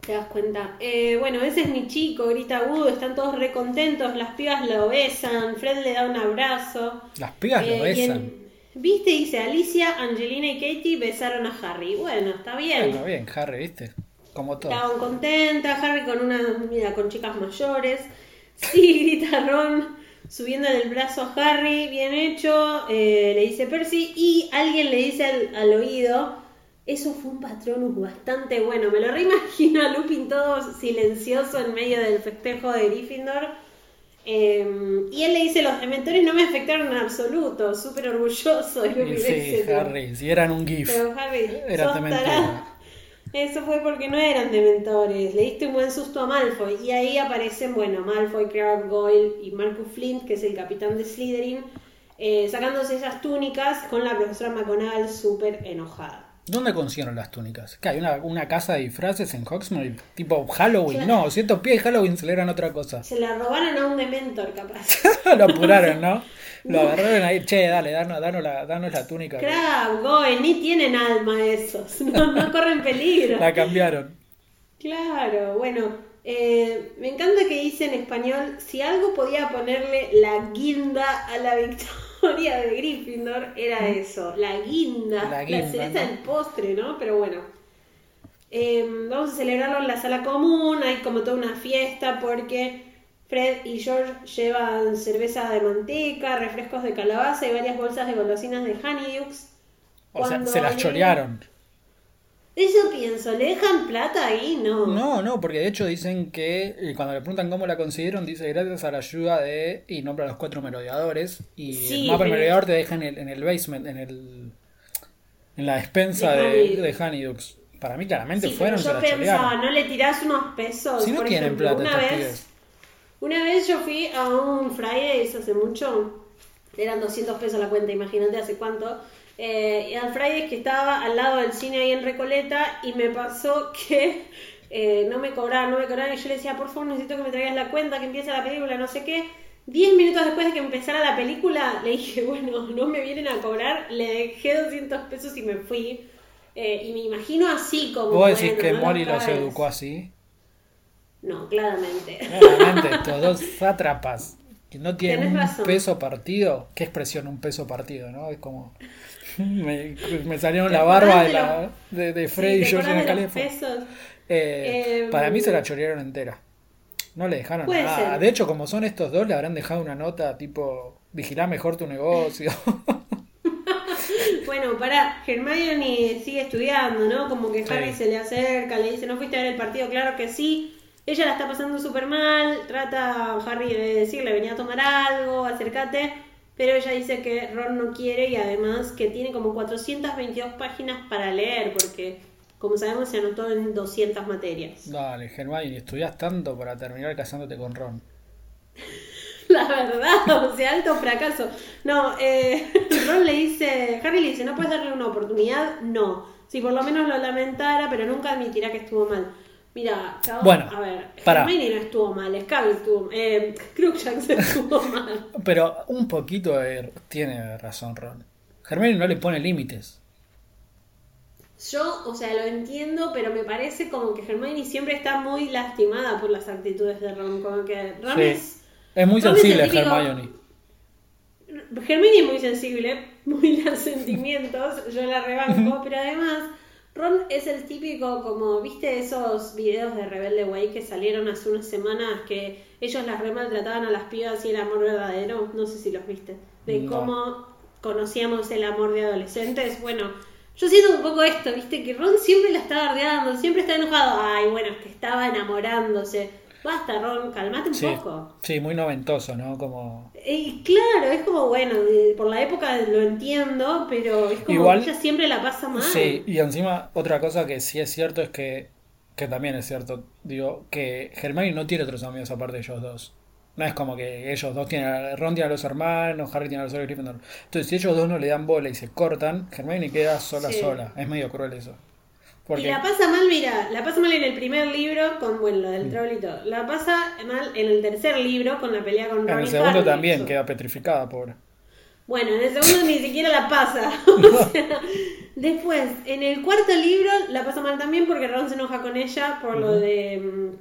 Te das cuenta. Eh, bueno, ese es mi chico, grita agudo, están todos recontentos, las pibas lo besan, Fred le da un abrazo. Las pibas lo eh, besan. Viste, dice Alicia, Angelina y Katie besaron a Harry. Bueno, está bien. Está bien, Harry, viste. Como todo. Estaban contentas, Harry con una, mira, con chicas mayores. Sí, grita Ron subiendo el brazo a Harry, bien hecho, eh, le dice Percy, y alguien le dice al, oído, eso fue un patronus bastante bueno, me lo reimagino a Lupin todo silencioso en medio del festejo de Gryffindor. Em, y él le dice, los dementores no me afectaron en absoluto, súper orgulloso Lupin. Sí, Harry, si eran un GIF. Pero Harry, era eso fue porque no eran dementores. Le diste un buen susto a Malfoy. Y ahí aparecen, bueno, Malfoy, Crabbe, Goyle y Marcus Flint, que es el capitán de Slytherin, eh, sacándose esas túnicas con la profesora McGonagall súper enojada. ¿Dónde consiguieron las túnicas? ¿Que hay una, casa de disfraces en Hogsmeade? Tipo Halloween. No, ciertos pies de Halloween se le eran otra cosa. Se la robaron a un dementor, capaz. Lo apuraron, ¿no? Lo agarraron ahí, che, dale, danos, la, danos la túnica. Crab, Goe, ni tienen alma esos, no, no corren peligro. la cambiaron. Claro, bueno, eh, me encanta que dice en español, si algo podía ponerle la guinda a la victoria de Gryffindor, era mm. eso, la guinda, la, guinda, cereza del postre, ¿no? Pero bueno. Eh, vamos a celebrarlo en la sala común, hay como toda una fiesta porque Fred y George llevan cerveza de manteca, refrescos de calabaza y varias bolsas de golosinas de Honeydukes. O sea, se las chorearon. Eso pienso, ¿le dejan plata ahí? No. No, no, porque de hecho dicen que eh, cuando le preguntan cómo la consiguieron, dice gracias a la ayuda de. y nombra a los cuatro merodeadores. Y el mapa merodeador te deja en el, en el basement, en el. en la despensa de, de, Honeydukes. Para mí, claramente fueron. Pero yo pensaba, ¿no le tirás unos pesos? Si no quieren plata, una vez. Una vez yo fui a un Fridays hace mucho, eran 200 pesos la cuenta, imagínate hace cuánto. Eh, y al Fridays que estaba al lado del cine ahí en Recoleta y me pasó que eh, no me cobraban, no me cobraban y yo le decía, por favor necesito que me traigas la cuenta, que empiece la película, no sé qué. Diez minutos después de que empezara la película, le dije, bueno, no me vienen a cobrar, le dejé 200 pesos y me fui. Eh, y me imagino así como... ¿Vos decís que Molly los educó así? No, claramente. Claramente, estos dos sátrapas que no tienen un peso partido. ¿Qué expresión un peso partido, no? Es como. Me, me salieron la barba de, la, de, de Freddy y George en el calefón. Eh, para mí se la chorearon entera. No le dejaron nada. De hecho, como son estos dos, le habrán dejado una nota tipo: vigilá mejor tu negocio. bueno, para Hermione sigue estudiando, ¿no? Como que Harry se le acerca, le dice: ¿No fuiste a ver el partido? Claro que sí ella la está pasando súper mal, trata a Harry de decirle, venía a tomar algo, acércate, pero ella dice que Ron no quiere y además que tiene como 422 páginas para leer, porque como sabemos se anotó en 200 materias. Dale, Hermione, estudias tanto para terminar casándote con Ron. La verdad, o sea, alto fracaso. No, eh, Ron le dice, Harry le dice, ¿no puedes darle una oportunidad? No. Si por lo menos lo lamentara, pero nunca admitirá que estuvo mal. Mira, bueno, a ver, para. Hermione no estuvo mal, Scabby estuvo, eh, se estuvo mal. Pero un poquito tiene razón Ron. Hermione no le pone límites. Yo, o sea, lo entiendo, pero me parece como que Hermione siempre está muy lastimada por las actitudes de Ron, como que Ron es... Es muy sensible Hermione. Hermione es muy sensible, muy los sentimientos, yo la rebanco, pero además Ron es el típico, como, ¿viste esos videos de Rebelde Way que salieron hace unas semanas que ellos las re maltrataban a las pibas y el amor verdadero? No sé si los viste. De cómo conocíamos el amor de adolescentes. Bueno, yo siento un poco esto, ¿viste? Que Ron siempre la estaba bardeando, siempre está enojado. Ay, bueno, es que estaba enamorándose. Basta, Ron, calmate un poco. Sí, muy noventoso, ¿no? Como... Y claro, es como, bueno, por la época lo entiendo, pero es como Igual, ella siempre la pasa mal. Sí, y encima otra cosa que sí es cierto es que, que también es cierto, digo, que Hermione no tiene otros amigos aparte de ellos dos. No es como que ellos dos tienen, Ron tiene a los hermanos, Harry tiene a los de Gryffindor. Entonces, si ellos dos no le dan bola y se cortan, Hermione queda sola sola. Es medio cruel eso. Y la pasa mal, mira, la pasa mal en el primer libro con, bueno, lo del mm. trollito. La pasa mal en el tercer libro con la pelea con Ron En el segundo también queda petrificada, pobre. Bueno, en el segundo ni siquiera la pasa. después, en el cuarto libro la pasa mal también porque Ron se enoja con ella por lo de um,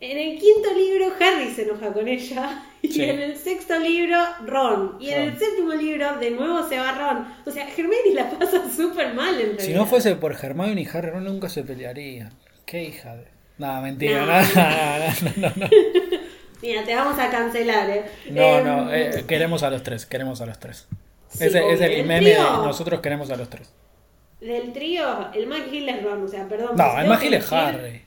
En el quinto libro Harry se enoja con ella y en el sexto libro, Ron. Y en el séptimo libro, de nuevo se va Ron. O sea, Hermione la pasa súper mal en Si no fuese por Hermione y Harry, Ron nunca se pelearían. Qué hija de... Nada, mentira. No, no, no, Mira, te vamos a cancelar, ¿eh? No, no, em, eh, queremos a los tres, queremos a los tres. ese es el meme de nosotros queremos a los tres. Del trío, el más es Ron, o sea, perdón. No, el más es Harry.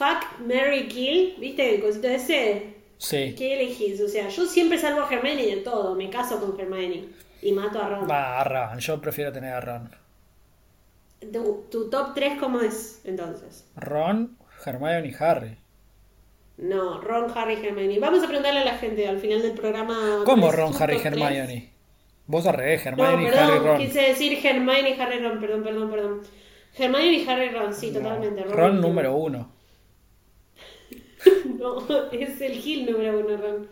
Fuck, Mary, Kill, ¿viste el cosito ese? Sí. ¿Qué elegís? O sea, yo siempre salvo a Hermione de todo. Me caso con Hermione y mato a Ron. Va, a Ron. Yo prefiero tener a Ron. ¿Tu, top 3 cómo es entonces? Ron, Hermione y Harry. No, Ron, Harry, Hermione. Vamos a preguntarle a la gente al final del programa. ¿Cómo Ron, Harry, Hermione? Vos arregué, Hermione y Harry, Ron. Quise decir Hermione y Harry, Ron. Perdón, perdón, perdón. Hermione y Harry, Ron. Sí, totalmente. Ron, Ron número uno. No, es el Gil número uno, Ron.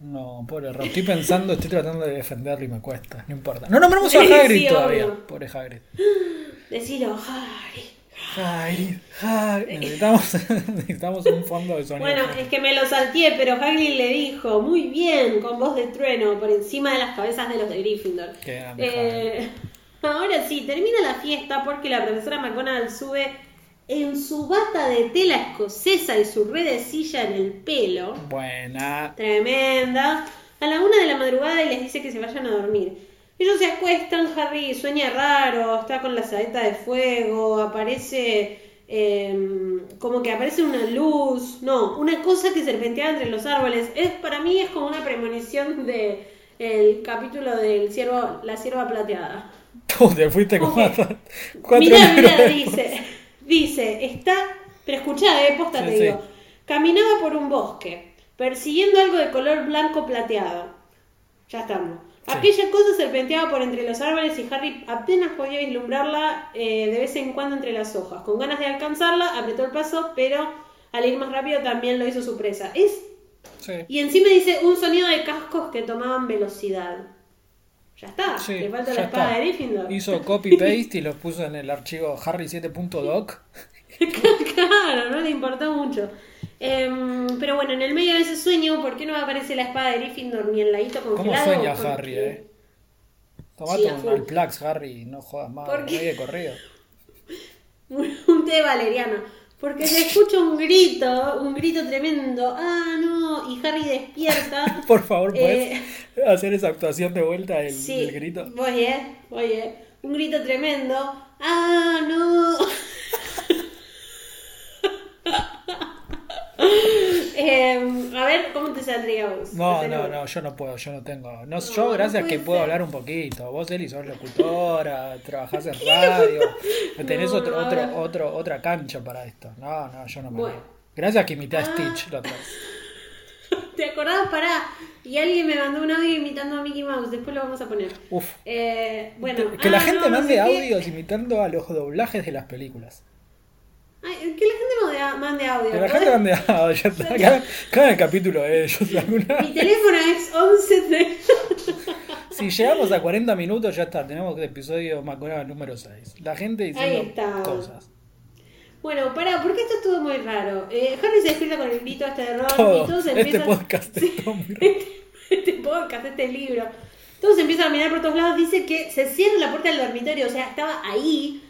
No, pobre Ron. Estoy pensando, estoy tratando de defenderlo y me cuesta. No importa. No nombramos a Hagrid todavía. Pobre Hagrid. Decilo, Hagrid. Hagrid, Hagrid. Necesitamos, necesitamos un fondo de sonido. Bueno, es que me lo salteé, pero Hagrid le dijo, muy bien, con voz de trueno, por encima de las cabezas de los de Gryffindor. Qué eh, ahora sí, termina la fiesta porque la profesora McGonagall sube en su bata de tela escocesa y su redecilla en el pelo. Buena. Tremenda. A la una de la madrugada y les dice que se vayan a dormir. Ellos se acuestan, Harry sueña raro, está con la saeta de fuego, aparece em, como que aparece una luz, no, una cosa que serpentea entre los árboles. Es para mí es como una premonición de el capítulo del ciervo, la sierva plateada. Tú te fuiste como cuatro, mira, mira, dice. Dice, está, pero escuchá, eh, posta te digo. Caminaba por un bosque, persiguiendo algo de color blanco plateado. Ya estamos. Aquella cosa serpenteaba por entre los árboles y Harry apenas podía vislumbrarla eh, de vez en cuando entre las hojas. Con ganas de alcanzarla, apretó el paso, pero al ir más rápido también lo hizo su presa. Es... Y encima dice un sonido de cascos que tomaban velocidad. Ya está, le falta la espada de Gryffindor. Hizo copy-paste y lo puso en el archivo harry7.doc. claro, no le importó mucho. Em, pero bueno, en el medio de ese sueño, ¿por qué no aparece la espada de Gryffindor ni el ladito congelado? ¿Cómo sueña Harry, eh? Tomate un Alplax, Harry, no jodas más, no hay de corrido. un té valeriano. Porque se escucha un grito, un grito tremendo. Ah, no. Y Harry despierta. Por favor, ¿puedes eh, hacer esa actuación de vuelta del, sí, del grito? Voy, eh. Voy, eh. Un grito tremendo. Ah, no. Em, a ver, ¿cómo te saldría vos? No, no, no, yo no puedo, yo no tengo. No, yo, gracias que puedo hablar un poquito. Vos, Eli, sos locutora, trabajás en radio, tenés otro, otro, otro, otra cancha para esto. No, no, yo no me. Bueno. Gracias que imité a ah. Stitch la otra ¿Te acordás? Pará. Y alguien me mandó un audio imitando a Mickey Mouse. Después lo vamos a poner. Uf. Eh, bueno. Que la ah, gente mande audios imitando a los doblajes de las películas. Ay, que la gente mande audio. Que la gente mande audio. Cada, cada capítulo de ellos. Mi teléfono es 11 Si llegamos a 40 minutos, ya está. Tenemos el episodio Macoraba número 6. La gente diciendo cosas. Bueno, para, porque esto estuvo muy raro. Eh, Harry se despierta con el grito este de Ron y todos este empiezan... Este podcast sí, muy raro. Este, podcast, este libro. Todos empiezan a mirar por todos lados. Dice que se cierra la puerta del dormitorio. O sea, estaba ahí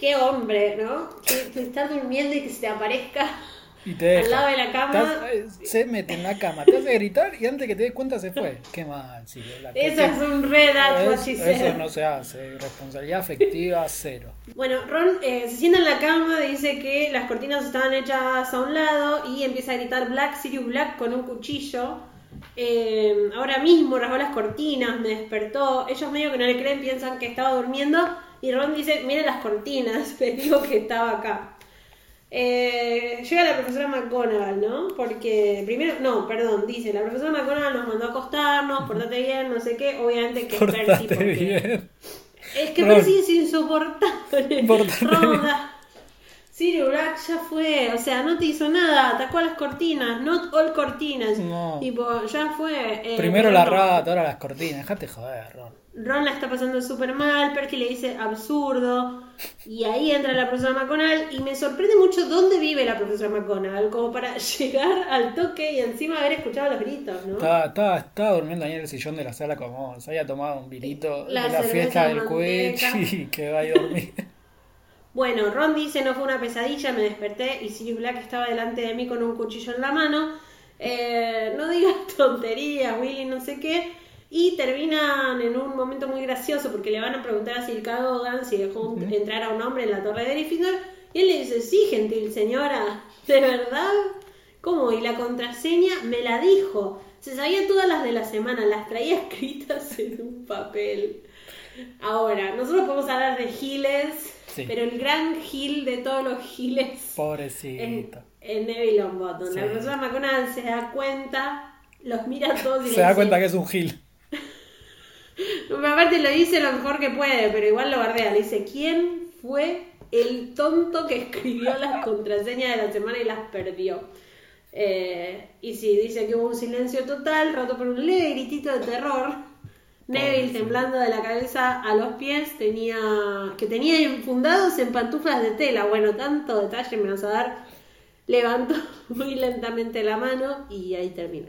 Qué hombre, ¿no? Que, estar durmiendo y que se te aparezca al lado de la cama. Eh, se mete en la cama, te hace gritar y antes que te des cuenta se fue. Qué mal, sí. eso es un red Eso no se hace. Responsabilidad afectiva, cero. Bueno, Ron eh, se sienta en la cama, dice que las cortinas estaban hechas a un lado y empieza a gritar Black, Sirius Black con un cuchillo. Eh, ahora mismo rasgó las cortinas, me despertó. Ellos medio que no le creen, piensan que estaba durmiendo y Ron dice, mire las cortinas, te digo que estaba acá. Eh, llega la profesora McGonagall, ¿no? Porque primero, no, perdón, dice, la profesora McGonagall nos mandó a acostarnos, portate bien, no sé qué, obviamente que Percy porque... bien. Es que Percy es insoportable. Ronda. Sirius Black ya fue, o sea, no te hizo nada, atacó a las cortinas, not all cortinas. No. Tipo, ya fue. Eh, Primero la rata, ahora las cortinas, dejate joder, Ron. Ron la está pasando súper mal, Perky le dice absurdo, y ahí entra la profesora McGonagall, y me sorprende mucho dónde vive la profesora McGonagall, como para llegar al toque y encima haber escuchado los gritos, ¿no? Estaba, estaba, durmiendo ahí en el sillón de la sala como se había tomado un vinito de la fiesta del Quidditch y que va a dormir. Bueno, Ron dice, no fue una pesadilla, me desperté y Sirius Black estaba delante de mí con un cuchillo en la mano. Eh, no digas tonterías, Willy, no sé qué. Y terminan en un momento muy gracioso porque le van a preguntar a Sir Cadogan si dejó entrar a un hombre en la torre de Gryffindor. Y él le dice, sí, gentil señora, ¿de verdad? ¿Cómo? Y la contraseña me la dijo. Se sabía todas las de la semana, las traía escritas en un papel. Ahora, nosotros podemos hablar de giles, pero el gran gil de todos los giles... Pobrecito. Es, Neville Longbottom. La profesora McGonagall se da cuenta, los mira todos y Se da cuenta que es un gil. Aparte lo dice lo mejor que puede, pero igual lo bardea. Le dice, ¿quién fue el tonto que escribió las contraseñas de la semana y las perdió? Eh, y si dice que hubo un silencio total, roto por un leve gritito de terror. Neville, temblando de la cabeza a los pies, tenía que tenía infundados en pantuflas de tela. Bueno, tanto detalle me vas a dar. Levantó muy lentamente la mano y ahí termina.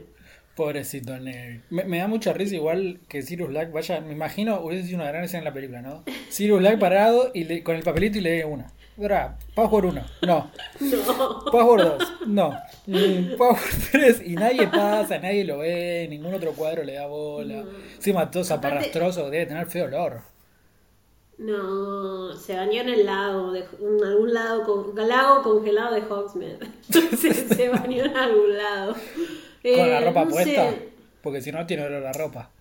Pobrecito Neville. Me, da mucha risa igual que Sirius Black vaya, me imagino, hubiese sido una gran escena en la película, ¿no? Sirius Black parado y con el papelito y lee una. Ahora, por uno, no. No. por dos, no. Mm, por tres y nadie pasa, nadie lo ve, ningún otro cuadro le da bola. Encima todo zaparrastroso, debe tener feo olor. No, se bañó en el lago, de, en algún lago, con, lago congelado de Hogsmeade. se, se bañó en algún lado. ¿Con la eh, ropa puesta? Porque si no, tiene olor la ropa.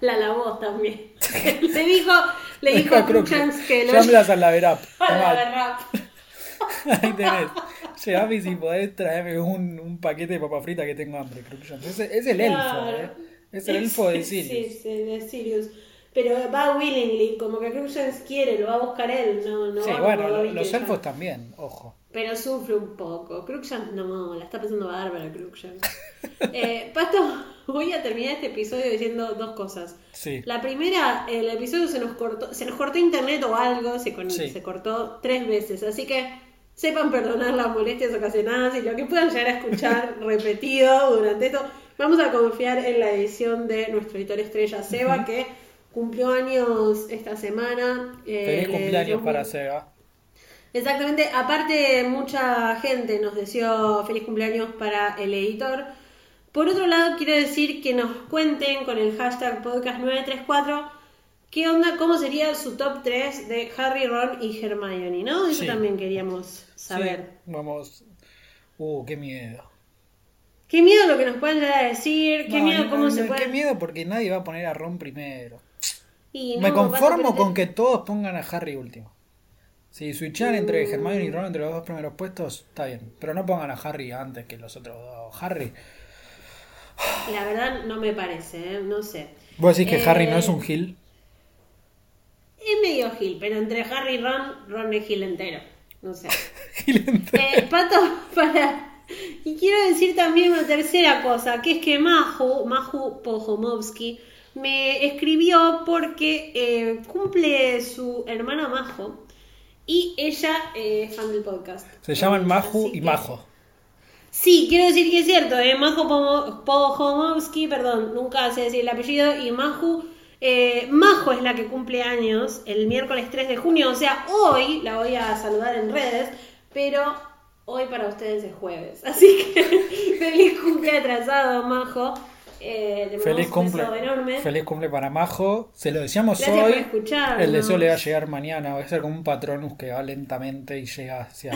La lavó también. le dijo, le dijo a Crookshanks que lo... Llámelas al Laverap. Laverap. Ahí tenés. Llegame si podés traerme un, un paquete de papa frita que tengo hambre, Crookshanks. Es, es el elfo, ¿eh? Es el elfo de Sirius. Sí, sí, de Sirius. Pero va willingly, como que Crookshanks quiere, lo va a buscar él, no, no Sí, bueno, los elfos también, ojo. Pero sufre un poco. Crookshanks no, la está pasando bárbara Crookshanks. eh, Pato, voy a terminar este episodio diciendo dos cosas. Sí. La primera, el episodio se nos cortó, se nos cortó internet o algo, se, se cortó tres veces, así que sepan perdonar las molestias ocasionadas y lo que puedan llegar a escuchar repetido durante esto. Vamos a confiar en la edición de nuestro editor estrella Seba, que cumplió años esta semana. Eh, Feliz cumpleaños para Seba. Exactamente, aparte mucha gente nos deseó feliz cumpleaños para el editor. Por otro lado, quiero decir que nos cuenten con el hashtag podcast934 qué onda, cómo sería su top 3 de Harry, Ron y Hermione, ¿no? Eso también queríamos saber. vamos. Uh, qué miedo. Qué miedo lo que nos pueden llegar a decir, qué miedo cómo se puede... Qué miedo porque nadie va a poner a Ron primero. Me conformo con que todos pongan a Harry último. Si switchan entre Hermione y Ron entre los dos primeros puestos, está bien. Pero no pongan a Harry antes que los otros dos. Harry. La verdad no me parece, ¿eh? no sé. ¿Vos decís que Harry no es un Gil? Es medio Gil, pero entre Harry y Ron, Ron es Gil entero. No sé. Gil entero. Eh, pato, para. Y quiero decir también una tercera cosa, que es que Majo, Majo Pojomovsky, me escribió porque eh, cumple su hermana Majo y ella eh, es fan del podcast. Se llaman Maju y Majo. Sí, quiero decir que es cierto, eh, Majo Pojomovsky, perdón, nunca sé decir el apellido, y Maju Eh, Majo es la que cumple años el miércoles 3 de junio, o sea, hoy la voy a saludar en redes, pero hoy para ustedes es jueves. Así que feliz cumple atrasado, Majo. Eh, feliz cumple, enorme. feliz cumple para Majo. Se lo decíamos hoy. el deseo le va a llegar mañana. Va a ser como un patronus que va lentamente y llega hacia,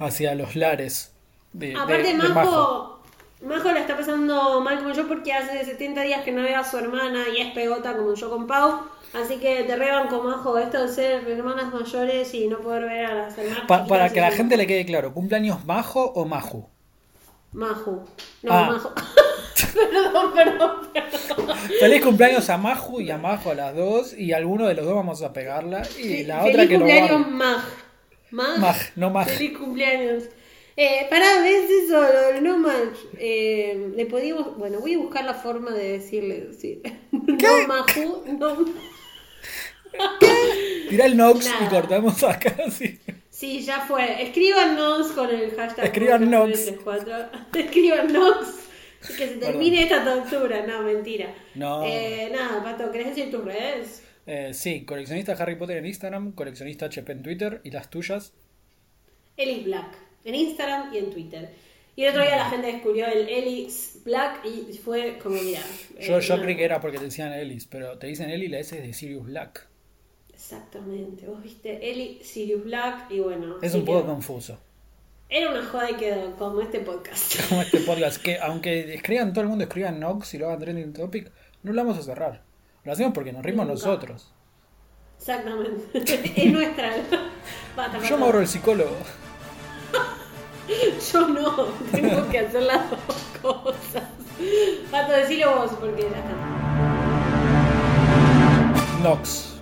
hacia los lares. De, Aparte, Majo, Majo la está pasando mal como yo porque hace 70 días que no ve a su hermana y es pegota como yo con Pau. Así que te reban con Majo esto de ser hermanas mayores y no poder ver a las hermanas. para que a la gente le quede claro, ¿cumpleaños Majo o Maju? Maju. No, ah. Majo. Perdón, perdón, perdón. Feliz cumpleaños a Maju y a Majo a las dos. Y alguno de los dos vamos a pegarla. Y la otra que no va. cumpleaños Mag. Mag. Mag, no Mag. Feliz cumpleaños. Eh, pará, ves eso, no Mag. Eh, le podíamos. Bueno, voy a buscar la forma de decirle. Sí. No Maju, no. ¿Qué? Tira el Nox y cortamos acá, sí. Sí, ya fue. Escríbanos con el hashtag. Escríbanos. Escríbanos. Que se termine esta tortura. No, mentira. No. Eh, nada, Pato, ¿querés decir tus redes? Eh, sí, coleccionista Harry Potter en Instagram, coleccionista HP en Twitter y las tuyas. Ellis Black, en Instagram y en Twitter. Y el otro día la gente descubrió el Ellis Black y fue como, mira. Yo, yo eh, creí que era porque te decían Ellis, pero te dicen Ellie la S es de Sirius Black. Exactamente, vos viste Ellie, Sirius Black y bueno. Es un poco confuso. Era una joda y quedó, como este podcast. Como este podcast, que aunque escriban, todo el mundo escriba Nox y lo hagan trending topic, no lo vamos a cerrar. Lo hacemos porque nos rimos nosotros. Exactamente. es nuestra. Yo me ahorro el psicólogo. Yo no, tengo que hacer las dos cosas. Pato, decilo vos porque ya está. Nox.